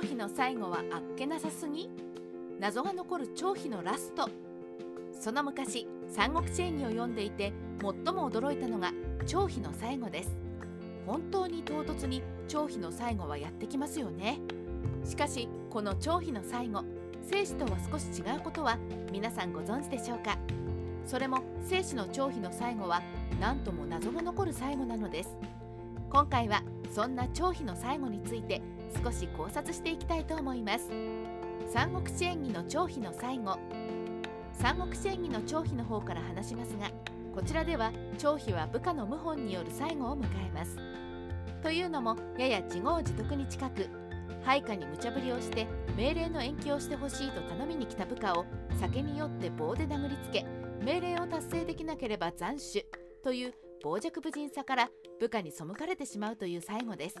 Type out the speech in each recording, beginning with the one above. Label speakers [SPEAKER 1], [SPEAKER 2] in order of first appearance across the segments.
[SPEAKER 1] 張飛の最後はあっけなさすぎ謎が残る張飛のラストその昔三国志演義を読んでいて最も驚いたのが張飛の最後です本当に唐突に張飛の最後はやってきますよねしかしこの張飛の最後生死とは少し違うことは皆さんご存知でしょうかそれも生死の張飛の最後は何とも謎が残る最後なのです今回はそんな張飛の最後について少し考察していきたいと思います。三国志演義の張飛の最後。三国志演義の張飛の方から話しますがこちらでは張飛は部下の謀反による最後を迎えます。というのもやや自業自得に近く配下に無茶ぶりをして命令の延期をしてほしいと頼みに来た部下を酒に酔って棒で殴りつけ命令を達成できなければ斬首という傍若無人さから部下に背かれてしまうという最後です。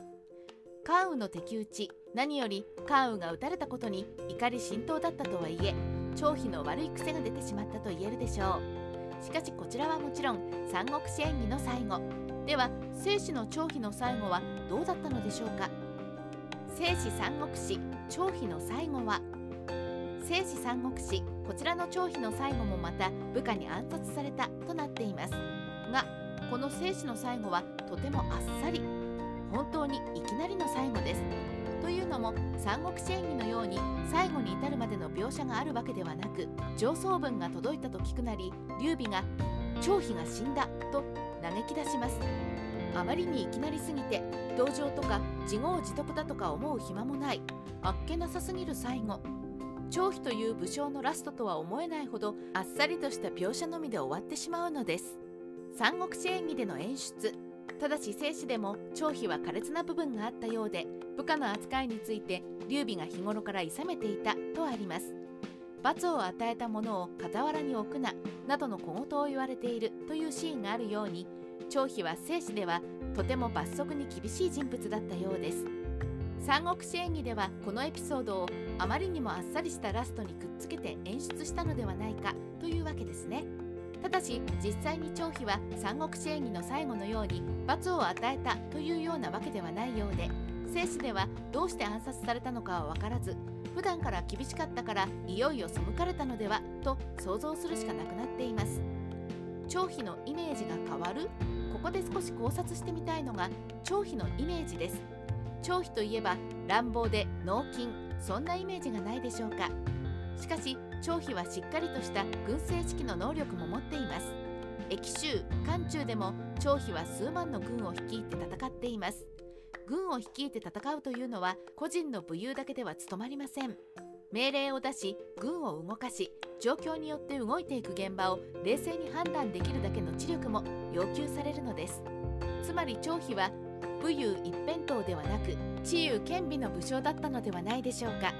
[SPEAKER 1] 関羽の敵討ち何より関羽が撃たれたことに怒り心頭だったとはいえ張飛の悪い癖が出てしまったと言えるでしょう。しかしこちらはもちろん三国志演義の最後。では生死の張飛の最後はどうだったのでしょうか？生死三国志張飛の最後は？生死三国志こちらの張飛の最後もまた部下に暗殺されたとなっています。がこの生死の最後はとてもあっさり本当にいきなりの最後です。というのも三国志演義のように最後に至るまでの描写があるわけではなく上層文が届いたと聞くなり劉備が「張飛が死んだ」と嘆き出します。あまりにいきなりすぎて同情とか自業自得だとか思う暇もないあっけなさすぎる最後。張飛という武将のラストとは思えないほどあっさりとした描写のみで終わってしまうのです。三国志演義での演出ただし生死でも張飛は苛烈な部分があったようで部下の扱いについて劉備が日頃から諌めていたとあります。罰を与えた者を傍らに置くななどの小言を言われているというシーンがあるように張飛は生死ではとても罰則に厳しい人物だったようです。三国志演義ではこのエピソードをあまりにもあっさりしたラストにくっつけて演出したのではないかというわけですね。ただし実際に張飛は三国志演義の最後のように罰を与えたというようなわけではないようで生死ではどうして暗殺されたのかは分からず普段から厳しかったからいよいよ背かれたのではと想像するしかなくなっています。張飛のイメージが変わる？ここで少し考察してみたいのが張飛のイメージです。張飛といえば乱暴で脳筋そんなイメージがないでしょうか。しかし張飛はしっかりとした軍政指揮の能力も持っています。駅州漢中でも張飛は数万の軍を率いて戦っています。軍を率いて戦うというのは個人の武勇だけでは務まりません。命令を出し軍を動かし状況によって動いていく現場を冷静に判断できるだけの知力も要求されるのです。つまり張飛は武勇一辺倒ではなく知勇兼備の武将だったのではないでしょうか。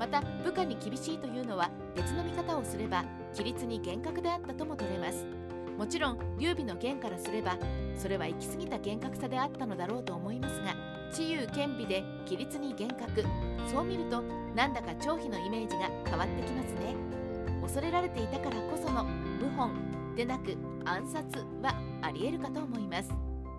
[SPEAKER 1] また部下に厳しいというのは別の見方をすれば規律に厳格であったとも取れます。もちろん劉備の言からすればそれは行き過ぎた厳格さであったのだろうと思いますが知勇兼備で規律に厳格。そう見るとなんだか張飛のイメージが変わってきますね。恐れられていたからこその謀反でなく暗殺はありえるかと思います。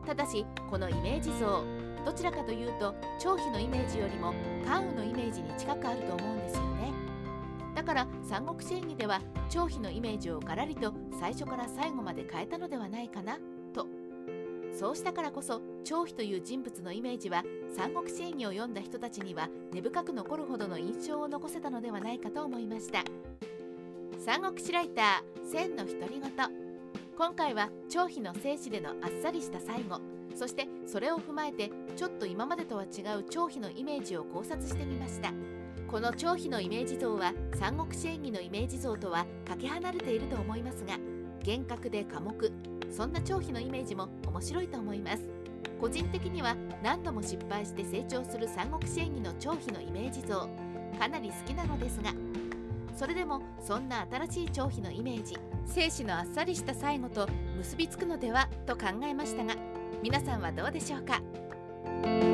[SPEAKER 1] ただしこのイメージ像。どちらかというと張飛のイメージよりも関羽のイメージに近くあると思うんですよね。だから三国志演義では張飛のイメージをガラリと最初から最後まで変えたのではないかなと。そうしたからこそ張飛という人物のイメージは三国志演義を読んだ人たちには根深く残るほどの印象を残せたのではないかと思いました。三国志ライター千の独り言。今回は張飛の生死でのあっさりした最後。そしてそれを踏まえてちょっと今までとは違う張飛のイメージを考察してみました。この張飛のイメージ像は三国志演義のイメージ像とはかけ離れていると思いますが厳格で寡黙。そんな張飛のイメージも面白いと思います。個人的には何度も失敗して成長する三国志演義の張飛のイメージ像。かなり好きなのですがそれでもそんな新しい張飛のイメージ生死のあっさりした最後と結びつくのではと考えましたが皆さんはどうでしょうか？